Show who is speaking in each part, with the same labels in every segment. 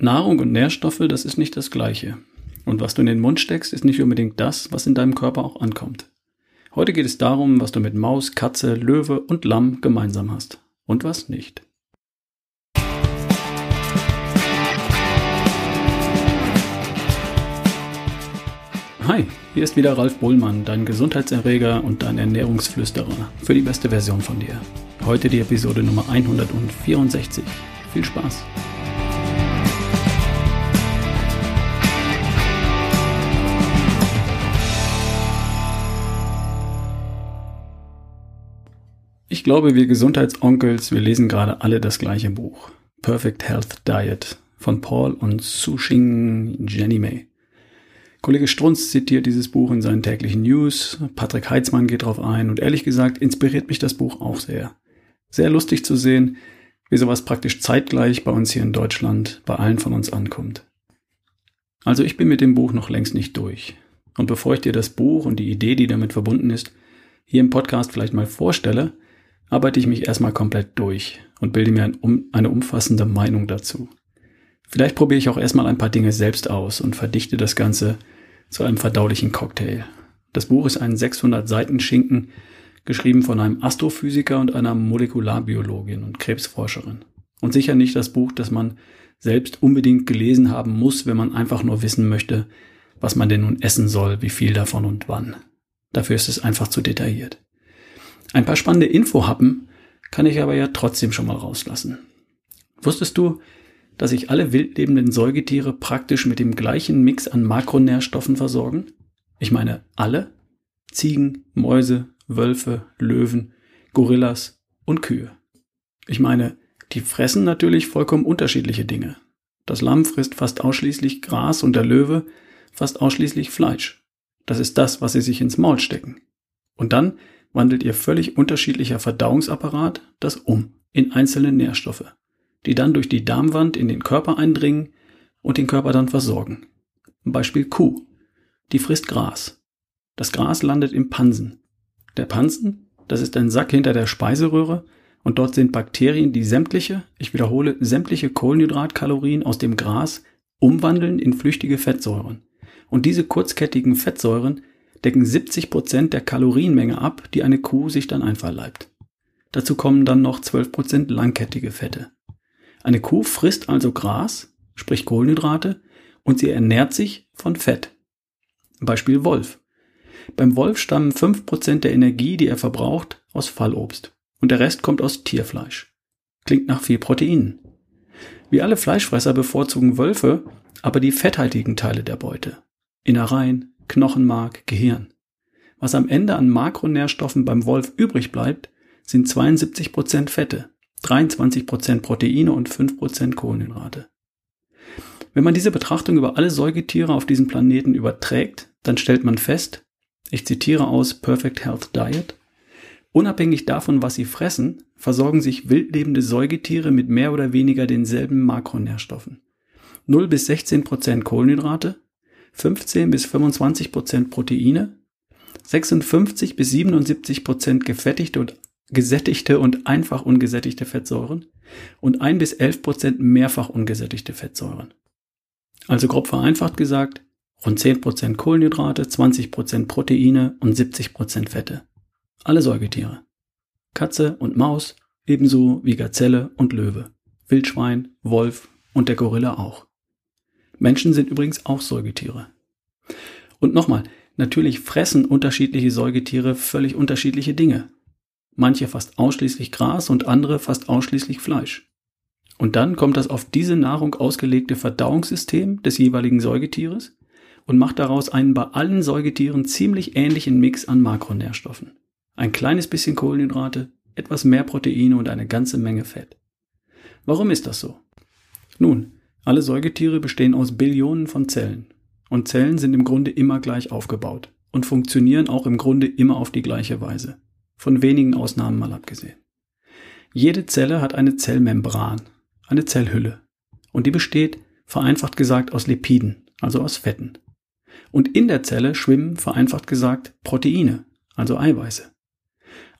Speaker 1: Nahrung und Nährstoffe, das ist nicht das gleiche. Und was du in den Mund steckst, ist nicht unbedingt das, was in deinem Körper auch ankommt. Heute geht es darum, was du mit Maus, Katze, Löwe und Lamm gemeinsam hast und was nicht. Hi, hier ist wieder Ralf Bohlmann, dein Gesundheitserreger und dein Ernährungsflüsterer für die beste Version von dir. Heute die Episode Nummer 164. Viel Spaß! Ich glaube, wir Gesundheitsonkels, wir lesen gerade alle das gleiche Buch. Perfect Health Diet von Paul und Su-Xing Jenny May. Kollege Strunz zitiert dieses Buch in seinen täglichen News, Patrick Heitzmann geht drauf ein und ehrlich gesagt inspiriert mich das Buch auch sehr. Sehr lustig zu sehen, wie sowas praktisch zeitgleich bei uns hier in Deutschland bei allen von uns ankommt. Also ich bin mit dem Buch noch längst nicht durch. Und bevor ich dir das Buch und die Idee, die damit verbunden ist, hier im Podcast vielleicht mal vorstelle, arbeite ich mich erstmal komplett durch und bilde mir ein, eine umfassende Meinung dazu. Vielleicht probiere ich auch erstmal ein paar Dinge selbst aus und verdichte das Ganze zu einem verdaulichen Cocktail. Das Buch ist ein 600 Seiten Schinken, geschrieben von einem Astrophysiker und einer Molekularbiologin und Krebsforscherin. Und sicher nicht das Buch, das man selbst unbedingt gelesen haben muss, wenn man einfach nur wissen möchte, was man denn nun essen soll, wie viel davon und wann. Dafür ist es einfach zu detailliert. Ein paar spannende Infohappen kann ich aber ja trotzdem schon mal rauslassen. Wusstest du, dass sich alle wildlebenden Säugetiere praktisch mit dem gleichen Mix an Makronährstoffen versorgen? Ich meine alle? Ziegen, Mäuse, Wölfe, Löwen, Gorillas und Kühe. Ich meine, die fressen natürlich vollkommen unterschiedliche Dinge. Das Lamm frisst fast ausschließlich Gras und der Löwe fast ausschließlich Fleisch. Das ist das, was sie sich ins Maul stecken. Und dann wandelt ihr völlig unterschiedlicher Verdauungsapparat das um in einzelne Nährstoffe, die dann durch die Darmwand in den Körper eindringen und den Körper dann versorgen. Beispiel Kuh. Die frisst Gras. Das Gras landet im Pansen. Der Pansen, das ist ein Sack hinter der Speiseröhre und dort sind Bakterien, die sämtliche, ich wiederhole, sämtliche Kohlenhydratkalorien aus dem Gras umwandeln in flüchtige Fettsäuren. Und diese kurzkettigen Fettsäuren decken 70 Prozent der Kalorienmenge ab, die eine Kuh sich dann einverleibt. Dazu kommen dann noch 12 Prozent langkettige Fette. Eine Kuh frisst also Gras, sprich Kohlenhydrate, und sie ernährt sich von Fett. Beispiel Wolf. Beim Wolf stammen 5 Prozent der Energie, die er verbraucht, aus Fallobst und der Rest kommt aus Tierfleisch. Klingt nach viel Proteinen. Wie alle Fleischfresser bevorzugen Wölfe aber die fetthaltigen Teile der Beute. Innereien, Knochenmark, Gehirn. Was am Ende an Makronährstoffen beim Wolf übrig bleibt, sind 72% Fette, 23% Proteine und 5% Kohlenhydrate. Wenn man diese Betrachtung über alle Säugetiere auf diesem Planeten überträgt, dann stellt man fest, ich zitiere aus Perfect Health Diet, unabhängig davon, was sie fressen, versorgen sich wildlebende Säugetiere mit mehr oder weniger denselben Makronährstoffen. 0 bis 16% Kohlenhydrate, 15 bis 25 Prozent Proteine, 56 bis 77 Prozent gefettigte und gesättigte und einfach ungesättigte Fettsäuren und 1 bis 11 Prozent mehrfach ungesättigte Fettsäuren. Also grob vereinfacht gesagt, rund 10 Prozent Kohlenhydrate, 20 Prozent Proteine und 70 Prozent Fette. Alle Säugetiere. Katze und Maus, ebenso wie Gazelle und Löwe, Wildschwein, Wolf und der Gorilla auch. Menschen sind übrigens auch Säugetiere. Und nochmal, natürlich fressen unterschiedliche Säugetiere völlig unterschiedliche Dinge. Manche fast ausschließlich Gras und andere fast ausschließlich Fleisch. Und dann kommt das auf diese Nahrung ausgelegte Verdauungssystem des jeweiligen Säugetieres und macht daraus einen bei allen Säugetieren ziemlich ähnlichen Mix an Makronährstoffen. Ein kleines bisschen Kohlenhydrate, etwas mehr Proteine und eine ganze Menge Fett. Warum ist das so? Nun, alle Säugetiere bestehen aus Billionen von Zellen. Und Zellen sind im Grunde immer gleich aufgebaut und funktionieren auch im Grunde immer auf die gleiche Weise. Von wenigen Ausnahmen mal abgesehen. Jede Zelle hat eine Zellmembran, eine Zellhülle. Und die besteht, vereinfacht gesagt, aus Lipiden, also aus Fetten. Und in der Zelle schwimmen, vereinfacht gesagt, Proteine, also Eiweiße.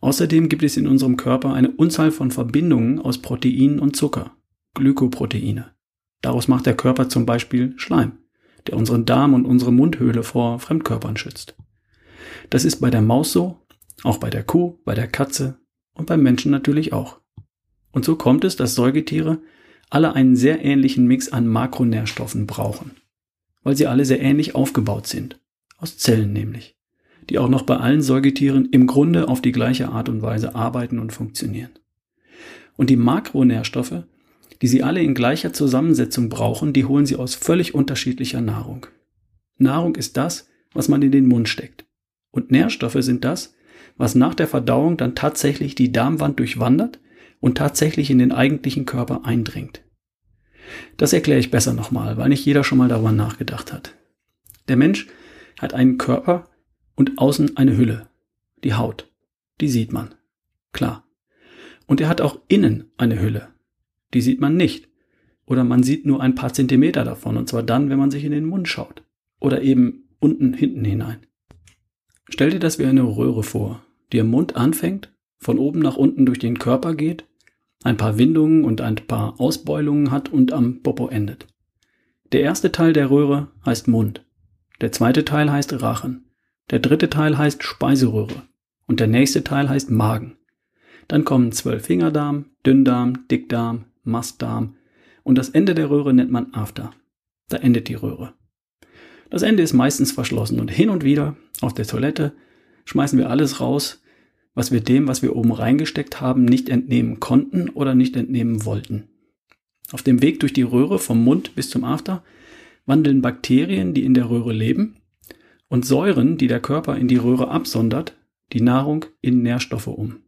Speaker 1: Außerdem gibt es in unserem Körper eine Unzahl von Verbindungen aus Proteinen und Zucker, Glykoproteine. Daraus macht der Körper zum Beispiel Schleim, der unseren Darm und unsere Mundhöhle vor Fremdkörpern schützt. Das ist bei der Maus so, auch bei der Kuh, bei der Katze und beim Menschen natürlich auch. Und so kommt es, dass Säugetiere alle einen sehr ähnlichen Mix an Makronährstoffen brauchen, weil sie alle sehr ähnlich aufgebaut sind, aus Zellen nämlich, die auch noch bei allen Säugetieren im Grunde auf die gleiche Art und Weise arbeiten und funktionieren. Und die Makronährstoffe, die sie alle in gleicher Zusammensetzung brauchen, die holen sie aus völlig unterschiedlicher Nahrung. Nahrung ist das, was man in den Mund steckt. Und Nährstoffe sind das, was nach der Verdauung dann tatsächlich die Darmwand durchwandert und tatsächlich in den eigentlichen Körper eindringt. Das erkläre ich besser nochmal, weil nicht jeder schon mal darüber nachgedacht hat. Der Mensch hat einen Körper und außen eine Hülle, die Haut. Die sieht man. Klar. Und er hat auch innen eine Hülle. Die sieht man nicht. Oder man sieht nur ein paar Zentimeter davon, und zwar dann, wenn man sich in den Mund schaut. Oder eben unten hinten hinein. Stell dir das wie eine Röhre vor, die im Mund anfängt, von oben nach unten durch den Körper geht, ein paar Windungen und ein paar Ausbeulungen hat und am Popo endet. Der erste Teil der Röhre heißt Mund. Der zweite Teil heißt Rachen. Der dritte Teil heißt Speiseröhre. Und der nächste Teil heißt Magen. Dann kommen Zwölffingerdarm, Dünndarm, Dickdarm, Mastdarm und das Ende der Röhre nennt man After. Da endet die Röhre. Das Ende ist meistens verschlossen und hin und wieder auf der Toilette schmeißen wir alles raus, was wir dem, was wir oben reingesteckt haben, nicht entnehmen konnten oder nicht entnehmen wollten. Auf dem Weg durch die Röhre vom Mund bis zum After wandeln Bakterien, die in der Röhre leben, und Säuren, die der Körper in die Röhre absondert, die Nahrung in Nährstoffe um.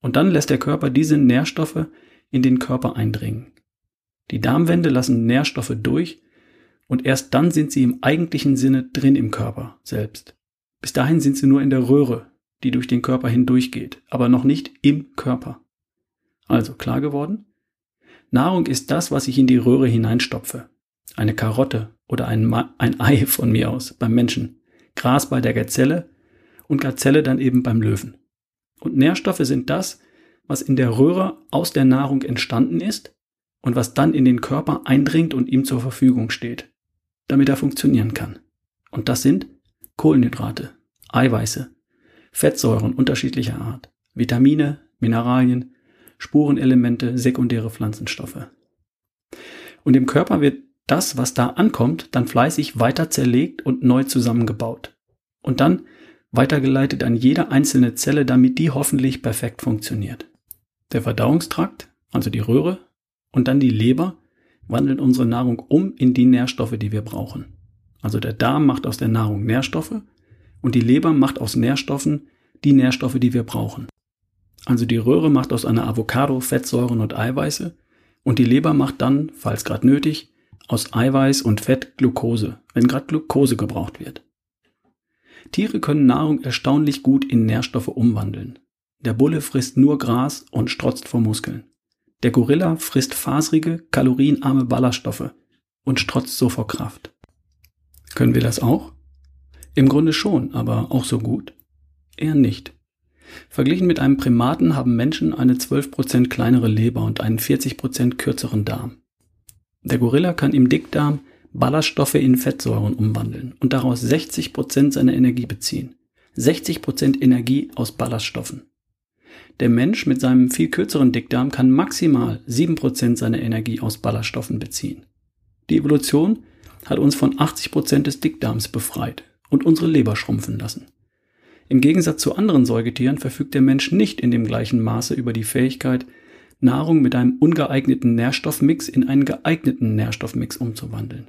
Speaker 1: Und dann lässt der Körper diese Nährstoffe in den Körper eindringen. Die Darmwände lassen Nährstoffe durch und erst dann sind sie im eigentlichen Sinne drin im Körper selbst. Bis dahin sind sie nur in der Röhre, die durch den Körper hindurchgeht, aber noch nicht im Körper. Also klar geworden? Nahrung ist das, was ich in die Röhre hineinstopfe. Eine Karotte oder ein, Ma ein Ei von mir aus beim Menschen, Gras bei der Gazelle und Gazelle dann eben beim Löwen. Und Nährstoffe sind das, was in der Röhre aus der Nahrung entstanden ist und was dann in den Körper eindringt und ihm zur Verfügung steht, damit er funktionieren kann. Und das sind Kohlenhydrate, Eiweiße, Fettsäuren unterschiedlicher Art, Vitamine, Mineralien, Spurenelemente, sekundäre Pflanzenstoffe. Und im Körper wird das, was da ankommt, dann fleißig weiter zerlegt und neu zusammengebaut. Und dann weitergeleitet an jede einzelne Zelle, damit die hoffentlich perfekt funktioniert. Der Verdauungstrakt, also die Röhre, und dann die Leber wandeln unsere Nahrung um in die Nährstoffe, die wir brauchen. Also der Darm macht aus der Nahrung Nährstoffe und die Leber macht aus Nährstoffen die Nährstoffe, die wir brauchen. Also die Röhre macht aus einer Avocado Fettsäuren und Eiweiße und die Leber macht dann, falls gerade nötig, aus Eiweiß und Fett Glucose, wenn gerade Glucose gebraucht wird. Tiere können Nahrung erstaunlich gut in Nährstoffe umwandeln. Der Bulle frisst nur Gras und strotzt vor Muskeln. Der Gorilla frisst faserige, kalorienarme Ballaststoffe und strotzt so vor Kraft. Können wir das auch? Im Grunde schon, aber auch so gut? Eher nicht. Verglichen mit einem Primaten haben Menschen eine 12% kleinere Leber und einen 40% kürzeren Darm. Der Gorilla kann im Dickdarm Ballaststoffe in Fettsäuren umwandeln und daraus 60% seiner Energie beziehen. 60% Energie aus Ballaststoffen. Der Mensch mit seinem viel kürzeren Dickdarm kann maximal 7% seiner Energie aus Ballaststoffen beziehen. Die Evolution hat uns von 80% des Dickdarms befreit und unsere Leber schrumpfen lassen. Im Gegensatz zu anderen Säugetieren verfügt der Mensch nicht in dem gleichen Maße über die Fähigkeit, Nahrung mit einem ungeeigneten Nährstoffmix in einen geeigneten Nährstoffmix umzuwandeln.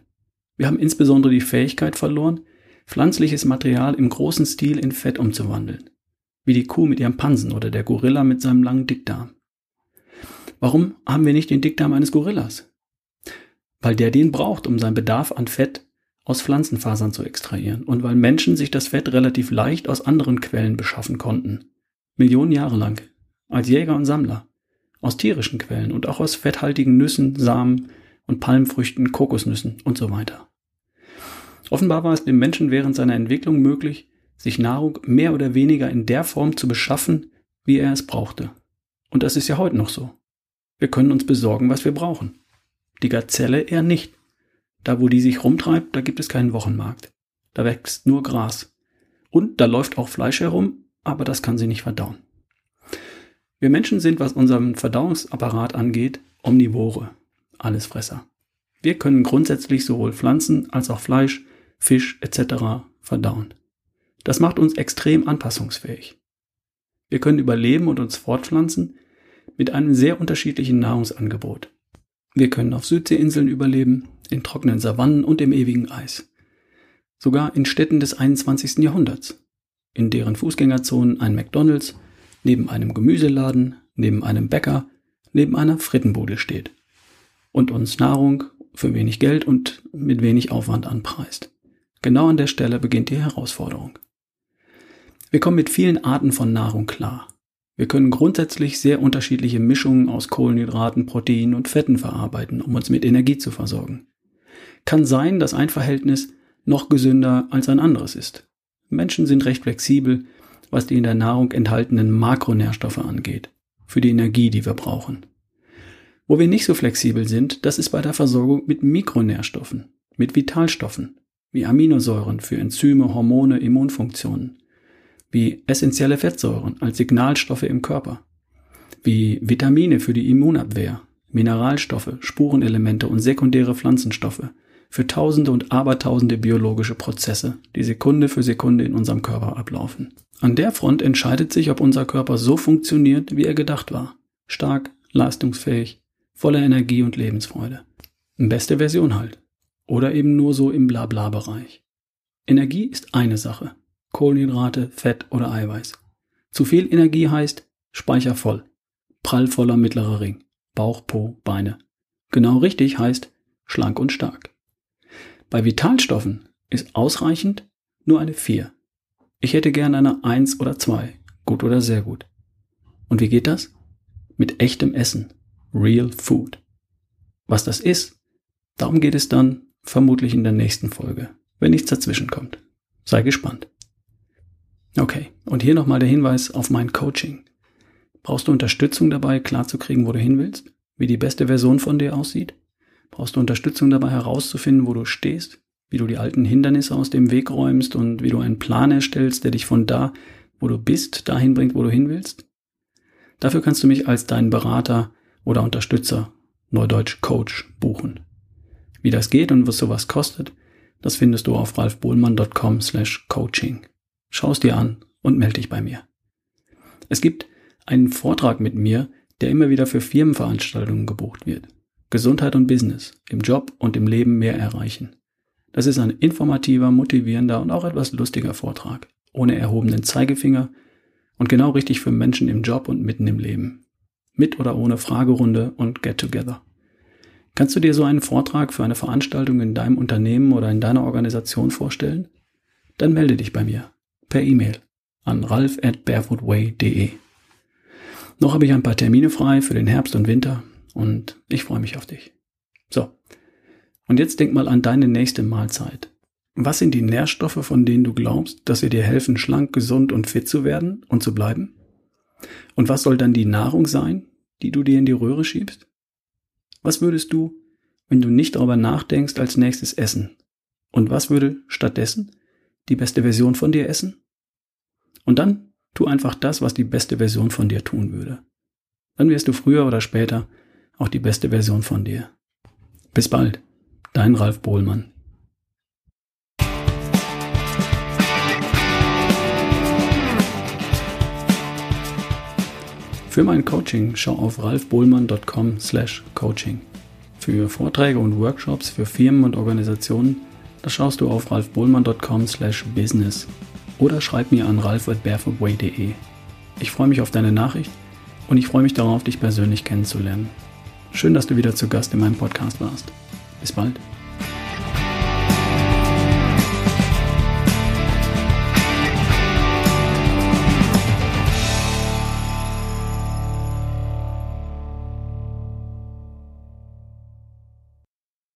Speaker 1: Wir haben insbesondere die Fähigkeit verloren, pflanzliches Material im großen Stil in Fett umzuwandeln, wie die Kuh mit ihrem Pansen oder der Gorilla mit seinem langen Dickdarm. Warum haben wir nicht den Dickdarm eines Gorillas? Weil der den braucht, um seinen Bedarf an Fett aus Pflanzenfasern zu extrahieren und weil Menschen sich das Fett relativ leicht aus anderen Quellen beschaffen konnten. Millionen Jahre lang. Als Jäger und Sammler. Aus tierischen Quellen und auch aus fetthaltigen Nüssen, Samen und Palmfrüchten, Kokosnüssen und so weiter. Offenbar war es dem Menschen während seiner Entwicklung möglich, sich Nahrung mehr oder weniger in der Form zu beschaffen, wie er es brauchte. Und das ist ja heute noch so. Wir können uns besorgen, was wir brauchen. die Gazelle eher nicht. Da, wo die sich rumtreibt, da gibt es keinen Wochenmarkt. Da wächst nur Gras. Und da läuft auch Fleisch herum, aber das kann sie nicht verdauen. Wir Menschen sind, was unseren Verdauungsapparat angeht, Omnivore, Allesfresser. Wir können grundsätzlich sowohl Pflanzen als auch Fleisch, Fisch etc. verdauen. Das macht uns extrem anpassungsfähig. Wir können überleben und uns fortpflanzen mit einem sehr unterschiedlichen Nahrungsangebot. Wir können auf Südseeinseln überleben, in trockenen Savannen und im ewigen Eis. Sogar in Städten des 21. Jahrhunderts, in deren Fußgängerzonen ein McDonald's neben einem Gemüseladen, neben einem Bäcker, neben einer Frittenbude steht und uns Nahrung für wenig Geld und mit wenig Aufwand anpreist. Genau an der Stelle beginnt die Herausforderung. Wir kommen mit vielen Arten von Nahrung klar. Wir können grundsätzlich sehr unterschiedliche Mischungen aus Kohlenhydraten, Proteinen und Fetten verarbeiten, um uns mit Energie zu versorgen. Kann sein, dass ein Verhältnis noch gesünder als ein anderes ist. Menschen sind recht flexibel, was die in der Nahrung enthaltenen Makronährstoffe angeht, für die Energie, die wir brauchen. Wo wir nicht so flexibel sind, das ist bei der Versorgung mit Mikronährstoffen, mit Vitalstoffen, wie Aminosäuren für Enzyme, Hormone, Immunfunktionen, wie essentielle Fettsäuren als Signalstoffe im Körper, wie Vitamine für die Immunabwehr, Mineralstoffe, Spurenelemente und sekundäre Pflanzenstoffe für tausende und abertausende biologische Prozesse, die Sekunde für Sekunde in unserem Körper ablaufen. An der Front entscheidet sich, ob unser Körper so funktioniert, wie er gedacht war. Stark, leistungsfähig, voller Energie und Lebensfreude. Beste Version halt. Oder eben nur so im Blabla-Bereich. Energie ist eine Sache. Kohlenhydrate, Fett oder Eiweiß. Zu viel Energie heißt Speicher voll. Prallvoller mittlerer Ring. Bauch, Po, Beine. Genau richtig heißt schlank und stark. Bei Vitalstoffen ist ausreichend nur eine 4. Ich hätte gern eine 1 oder 2. Gut oder sehr gut. Und wie geht das? Mit echtem Essen. Real Food. Was das ist, darum geht es dann vermutlich in der nächsten Folge, wenn nichts dazwischen kommt. Sei gespannt. Okay, und hier nochmal der Hinweis auf mein Coaching. Brauchst du Unterstützung dabei, klarzukriegen, wo du hin willst? Wie die beste Version von dir aussieht? Brauchst du Unterstützung dabei herauszufinden, wo du stehst? Wie du die alten Hindernisse aus dem Weg räumst und wie du einen Plan erstellst, der dich von da, wo du bist, dahin bringt, wo du hin willst? Dafür kannst du mich als deinen Berater oder Unterstützer, Neudeutsch Coach, buchen. Wie das geht und was sowas kostet, das findest du auf ralfbohlmann.com slash coaching. Schau es dir an und melde dich bei mir. Es gibt einen Vortrag mit mir, der immer wieder für Firmenveranstaltungen gebucht wird. Gesundheit und Business, im Job und im Leben mehr erreichen. Das ist ein informativer, motivierender und auch etwas lustiger Vortrag, ohne erhobenen Zeigefinger und genau richtig für Menschen im Job und mitten im Leben. Mit oder ohne Fragerunde und Get Together. Kannst du dir so einen Vortrag für eine Veranstaltung in deinem Unternehmen oder in deiner Organisation vorstellen? Dann melde dich bei mir per E-Mail an ralf at barefootway.de. Noch habe ich ein paar Termine frei für den Herbst und Winter und ich freue mich auf dich. So. Und jetzt denk mal an deine nächste Mahlzeit. Was sind die Nährstoffe, von denen du glaubst, dass sie dir helfen, schlank, gesund und fit zu werden und zu bleiben? Und was soll dann die Nahrung sein, die du dir in die Röhre schiebst? Was würdest du, wenn du nicht darüber nachdenkst, als nächstes essen? Und was würde stattdessen die beste Version von dir essen? Und dann tu einfach das, was die beste Version von dir tun würde. Dann wirst du früher oder später auch die beste Version von dir. Bis bald, dein Ralf Bohlmann. Für mein Coaching schau auf ralfbohlmann.com slash coaching. Für Vorträge und Workshops für Firmen und Organisationen, da schaust du auf ralfbohlmann.com slash business oder schreib mir an ralf.barefootway.de. Ich freue mich auf deine Nachricht und ich freue mich darauf, dich persönlich kennenzulernen. Schön, dass du wieder zu Gast in meinem Podcast warst. Bis bald.